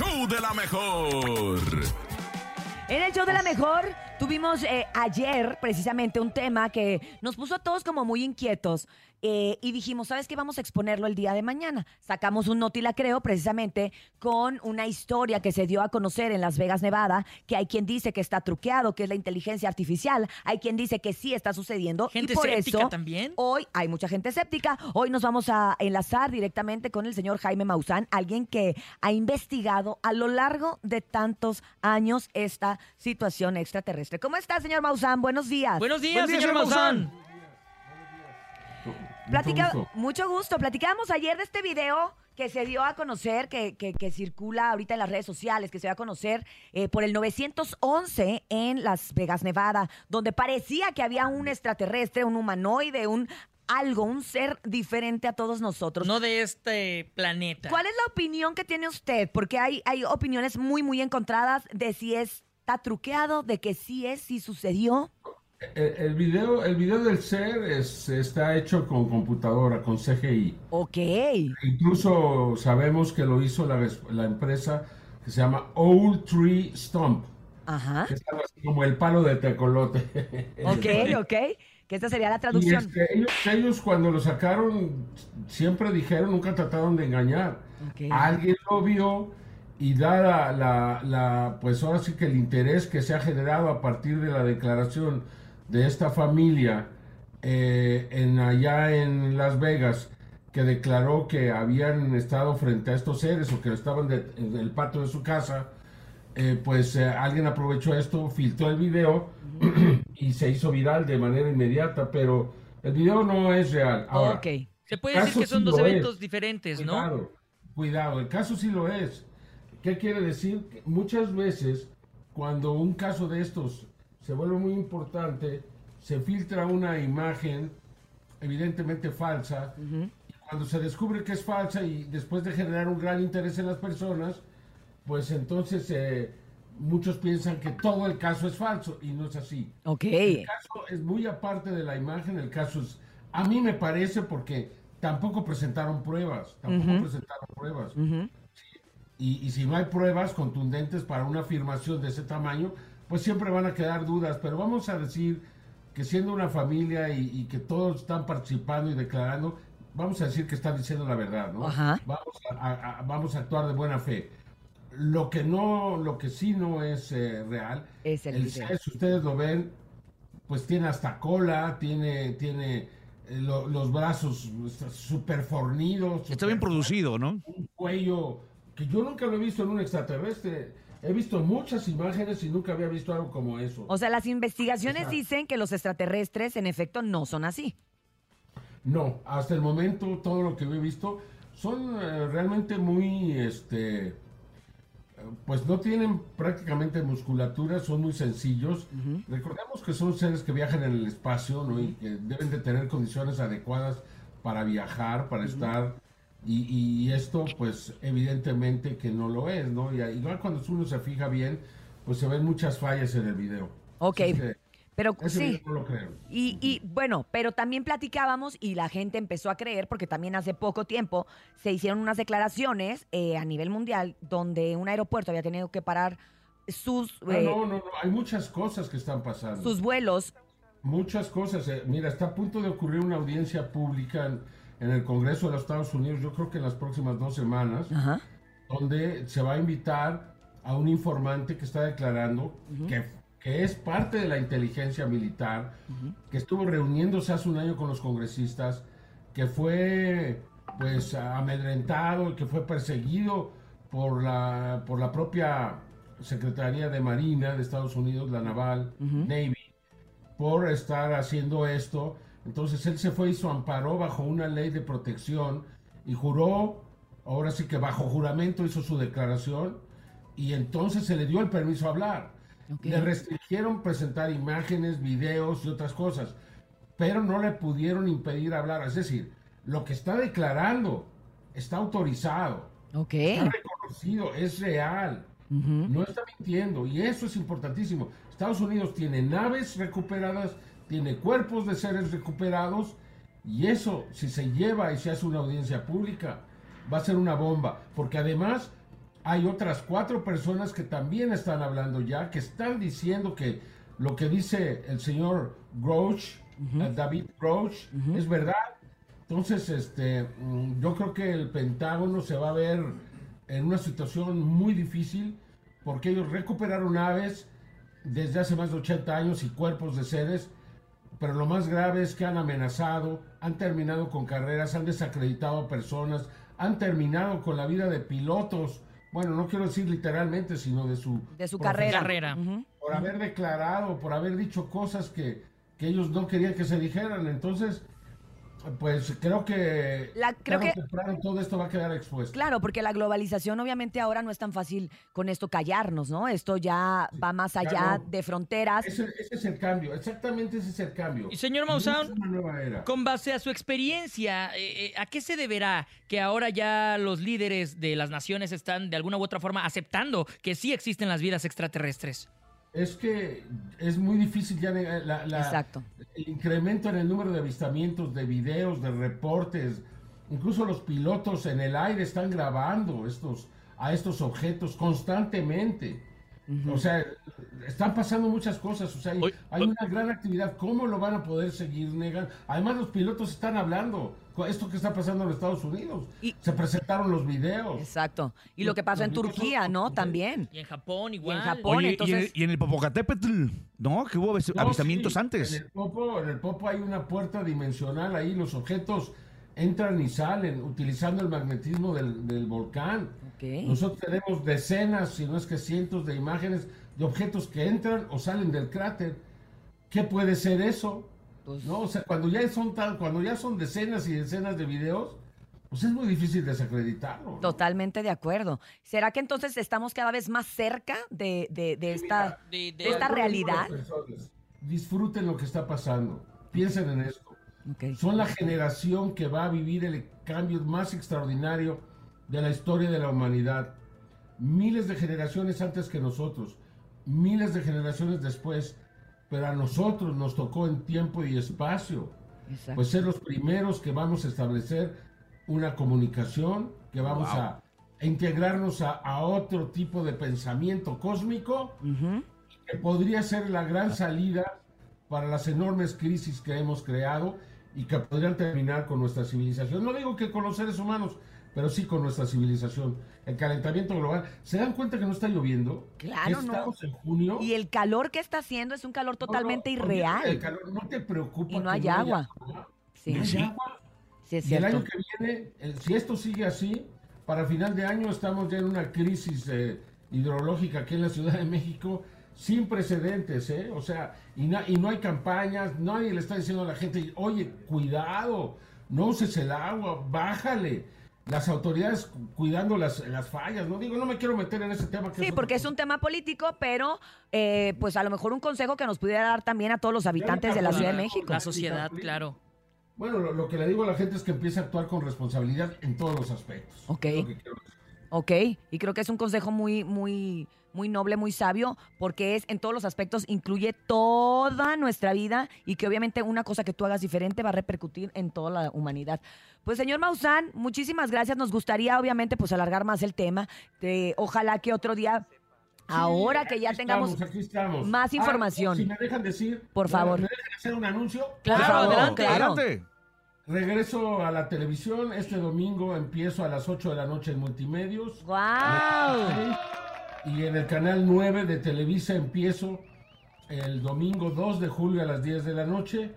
show de la mejor. En el show de la mejor tuvimos eh, ayer precisamente un tema que nos puso a todos como muy inquietos eh, y dijimos, ¿sabes qué? Vamos a exponerlo el día de mañana. Sacamos un noti la creo precisamente con una historia que se dio a conocer en Las Vegas, Nevada, que hay quien dice que está truqueado, que es la inteligencia artificial, hay quien dice que sí está sucediendo Gente y por eso también. hoy hay mucha gente escéptica. Hoy nos vamos a enlazar directamente con el señor Jaime Maussan, alguien que ha investigado a lo largo de tantos años esta situación extraterrestre. ¿Cómo está, señor Maussan? Buenos días. Buenos días, Buen día, señor señor Maussan. Platica- gusto. mucho gusto. Platicábamos ayer de este video que se dio a conocer, que, que- que circula ahorita en las redes sociales, que se dio a conocer eh, por el 911 en Las Vegas, Nevada, donde parecía que había un extraterrestre, un humanoide, un algo, un ser diferente a todos nosotros. No de este planeta. ¿Cuál es la opinión que tiene usted? Porque hay, hay opiniones muy, muy encontradas de si está truqueado, de que sí es, sí sucedió. El, el video, el video del ser es- está hecho con computadora, con CGI. Ok. Incluso sabemos que lo hizo la, la empresa que se llama Old Tree Stump, Ajá. que es como el palo de tecolote. Ok, ok. Que esta sería la traducción. este, ellos, ellos cuando lo sacaron siempre dijeron, nunca trataron de engañar. Ok. Alguien lo vio y dada la, la, pues ahora sí que el interés que se ha generado a partir de la declaración de esta familia eh, en allá en Las Vegas que declaró que habían estado frente a estos seres o que estaban de- en el patio de su casa, eh, pues eh, alguien aprovechó esto, filtró el video y se hizo viral de manera inmediata, pero el video no es real. Ahora, ok. Se puede decir que son sí dos eventos es. diferentes, ¿no? Cuidado, cuidado, el caso sí lo es. ¿Qué quiere decir? Que muchas veces, cuando un caso de estos se vuelve muy importante, se filtra una imagen evidentemente falsa. y Cuando se descubre que es falsa y después de generar un gran interés en las personas, pues entonces eh, muchos piensan que todo el caso es falso y no es así. Ok. El caso es muy aparte de la imagen, el caso es, a mí me parece porque tampoco presentaron pruebas, tampoco presentaron pruebas. Y, y si no hay pruebas contundentes para una afirmación de ese tamaño, pues siempre van a quedar dudas, pero vamos a decir que siendo una familia y, y que todos están participando y declarando, vamos a decir que están diciendo la verdad, ¿no? Ajá. Vamos a, a- a- vamos a actuar de buena fe. Lo que no, lo que sí no es eh, real, Es el video. ser, si ustedes lo ven, pues tiene hasta cola, tiene, tiene eh, lo- los brazos súper fornidos. Está bien producido, ¿no? un cuello que yo nunca lo he visto en un extraterrestre. He visto muchas imágenes y nunca había visto algo como eso. O sea, las investigaciones Exacto. dicen que los extraterrestres en efecto no son así. No, hasta el momento todo lo que he visto son eh, realmente muy, este, pues no tienen prácticamente musculatura, son muy sencillos. Recordemos que son seres que viajan en el espacio, ¿no? Y que deben de tener condiciones adecuadas para viajar, para estar. Y, y esto, pues, evidentemente que no lo es, ¿no? Y igual cuando uno se fija bien, pues se ven muchas fallas en el video. Ok, Así que pero sí. no lo creo. Y, y, bueno, pero también platicábamos y la gente empezó a creer, porque también hace poco tiempo se hicieron unas declaraciones eh, a nivel mundial donde un aeropuerto había tenido que parar sus, Ah, eh, no, no, no, hay muchas cosas que están pasando. sus vuelos. Muchas cosas. eh, Mira, está a punto de ocurrir una audiencia pública en, en el Congreso de los Estados Unidos, yo creo que en las próximas dos semanas, Ajá. donde se va a invitar a un informante que está declarando que, que es parte de la inteligencia militar, que estuvo reuniéndose hace un año con los congresistas, que fue pues amedrentado, que fue perseguido por la, por la propia Secretaría de Marina de Estados Unidos, la Naval, Navy, por estar haciendo esto. Entonces él se fue y se amparó bajo una ley de protección y juró, ahora sí que bajo juramento hizo su declaración y entonces se le dio el permiso a hablar. Le restringieron presentar imágenes, videos y otras cosas, pero no le pudieron impedir hablar. Es decir, lo que está declarando está autorizado, Ok. está reconocido, es real. No está mintiendo y eso es importantísimo. Estados Unidos tiene naves recuperadas, tiene cuerpos de seres recuperados y eso, si se lleva y se hace una audiencia pública, va a ser una bomba. Porque además, hay otras cuatro personas que también están hablando ya, que están diciendo que lo que dice el señor Grouch, eh, David Grouch, es verdad. Entonces, este, mm, yo creo que el Pentágono se va a ver en una situación muy difícil porque ellos recuperaron aves desde hace más de 80 años y cuerpos de seres, pero lo más grave es que han amenazado, han terminado con carreras, han desacreditado a personas, han terminado con la vida de pilotos bueno, no quiero decir literalmente, sino de su, De su profesión, carrera. Por haber declarado, por haber dicho cosas que, que ellos no querían que se dijeran. Entonces, pues creo que, La- creo tarde o que- temprano todo esto va a quedar expuesto. Claro, porque la globalización obviamente ahora no es tan fácil con esto callarnos, ¿no? Esto ya va más allá Claro. de fronteras. Ese, ese es el cambio, exactamente ese es el cambio. Y señor Maussan. Con base a su experiencia, eh, eh, ¿a qué se deberá que ahora ya los líderes de las naciones están de alguna u otra forma aceptando que sí existen las vidas extraterrestres? Es que es muy difícil ya negar la, la- Exacto. el incremento en el número de avistamientos, de videos, de reportes. Incluso los pilotos en el aire están grabando estos, a estos objetos constantemente. O sea, están pasando muchas cosas. O sea, hay, una gran actividad. ¿Cómo lo van a poder seguir negando? Además, los pilotos están hablando. con Esto que está pasando en Estados Unidos. Y- Se presentaron los videos. Exacto. Y lo que pasó en Turquía, son- ¿no? También. Y en Japón igual. Japón. Oye, y, entonces- en, y en el Popocatépetl, ¿no? Que hubo No, avistamientos sí, antes. En el, Popo, en el Popo hay una puerta dimensional ahí, los objetos entran y salen utilizando el magnetismo del, del volcán. Ok. Nosotros tenemos decenas, si no es que cientos de imágenes de objetos que entran o salen del cráter. ¿Qué puede ser eso? Pues- no, o sea, cuando ya son tal, cuando ya son decenas y decenas de videos, pues es muy difícil desacreditarlo. ¿no? Totalmente de acuerdo. ¿Será que entonces estamos cada vez más cerca de, de- de esta... De- de- ¿De esta realidad? personas, Disfruten lo que está pasando. Piensen en esto. Ok. Son la generación que va a vivir el cambio más extraordinario de la historia de la humanidad. Miles de generaciones antes que nosotros, miles de generaciones después, pero a nosotros nos tocó en tiempo y espacio, Exacto. pues ser los primeros que vamos a establecer una comunicación, que vamos a, a integrarnos a, a otro tipo de pensamiento cósmico que podría ser la gran salida para las enormes crisis que hemos creado y que podrían terminar con nuestra civilización. No digo que con los seres humanos, pero sí con nuestra civilización. El calentamiento global. ¿Se dan cuenta que no está lloviendo? Claro, Que no. estamos en junio. Y el calor que está haciendo es un calor No, no, totalmente olvídate del irreal. calor, no te preocupa. Y no hay agua. Sí, No hay sí, agua. sí es Y el año que viene, eh, si esto sigue así, para final de año estamos ya en una crisis eh, hidrológica aquí en la Ciudad de México sin precedentes, ¿eh? O sea, y, na- y no hay campañas, nadie le está diciendo a la gente, oye, cuidado, no uses el agua, bájale. Las autoridades cu- cuidando las, las fallas, no digo, no me quiero meter en ese tema. Que Sí, porque es un tema político, pero eh, pues a lo mejor un consejo que nos pudiera dar también a todos los habitantes de la Ciudad de México. La sociedad, claro. Bueno, lo, lo que le digo a la gente es que empiece a actuar con responsabilidad en todos los aspectos. Ok. Ok, y creo que es un consejo muy, muy, muy noble, muy sabio, porque es en todos los aspectos, incluye toda nuestra vida y que obviamente una cosa que tú hagas diferente va a repercutir en toda la humanidad. Pues señor Maussan, muchísimas gracias. Nos gustaría obviamente pues alargar más el tema. De, ojalá que otro día, ahora Sí, que ya tengamos... más Ah, información. si me dejan decir, Por ¿me- favor. ¿Me dejan hacer un anuncio? Claro, Claro, adelante. adelante. Claro. Adelante. Regreso a la televisión. Este domingo empiezo a las 8 de la noche en Multimedios. ¡Wow! Y en el canal 9 de Televisa empiezo el domingo 2 de julio a las 10 de la noche.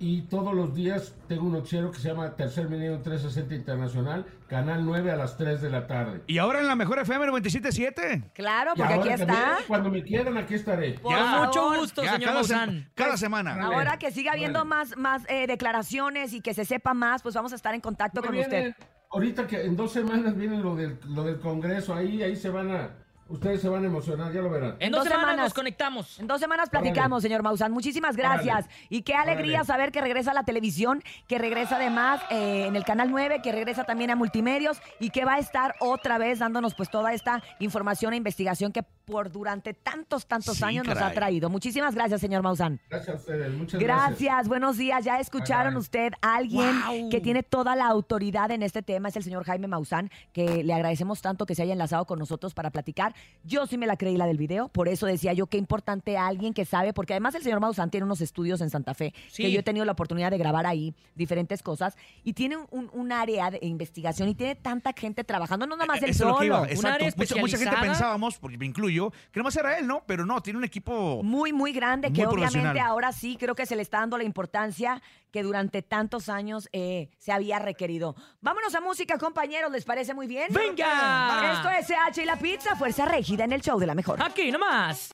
Y todos los días tengo un noticiero que se llama Tercer Milenio 360 Internacional, canal 9 a las 3 de la tarde. Y ahora en la mejor FM 97.7. Claro, porque aquí está. cuando me quieran, aquí estaré. Por Con favor. mucho gusto, Ya, señor cada, se- cada semana. Órale. Ahora que siga habiendo más, más eh, declaraciones y que se sepa más, pues vamos a estar en contacto con usted. Ahorita que en dos semanas viene lo del, lo del Congreso, ahí, ahí se van a, Ustedes se van a emocionar, ya lo verán. En dos dos semanas, semanas. nos conectamos. En dos semanas platicamos, señor Maussan. Muchísimas gracias. Órale. Y qué alegría Órale. saber que regresa a la televisión, que regresa además eh, en el Canal 9, que regresa también a Multimedios y que va a estar otra vez dándonos pues toda esta información e investigación que por durante tantos, tantos Sí, años nos ha traído. Muchísimas gracias, señor Maussan. Gracias a ustedes, muchas Gracias. gracias. buenos días. Ya escucharon usted a alguien que tiene toda la autoridad en este tema, es el señor Jaime Maussan, que le agradecemos tanto que se haya enlazado con nosotros para platicar. Yo sí me la creí la del video, por eso decía yo qué importante alguien que sabe, porque además el señor Maussan tiene unos estudios en Santa Fe, Sí. que yo he tenido la oportunidad de grabar ahí diferentes cosas, y tiene un, un área de investigación y tiene tanta gente trabajando, no nada más el Eh, Eso es lo que solo. Un área Mucha, mucha gente pensábamos, porque me incluyo, que nomás era él, ¿no? Pero no, tiene un equipo. Muy, muy grande, que obviamente ahora sí creo que se le está dando la importancia que durante tantos años eh, se había requerido. Vámonos a música, compañeros, ¿les parece muy bien? ¡Venga! Esto es CH y la pizza, fuerza rígida en el show de la mejor. Aquí nomás.